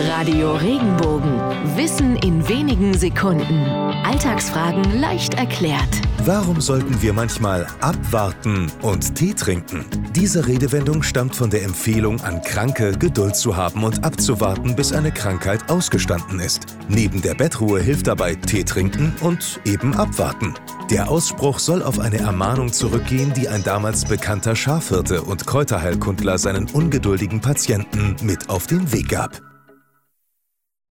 Radio Regenbogen. Wissen in wenigen Sekunden. Alltagsfragen leicht erklärt. Warum sollten wir manchmal abwarten und Tee trinken? Diese Redewendung stammt von der Empfehlung an Kranke, Geduld zu haben und abzuwarten, bis eine Krankheit ausgestanden ist. Neben der Bettruhe hilft dabei Tee trinken und eben abwarten. Der Ausspruch soll auf eine Ermahnung zurückgehen, die ein damals bekannter Schafhirte und Kräuterheilkundler seinen ungeduldigen Patienten mit auf den Weg gab.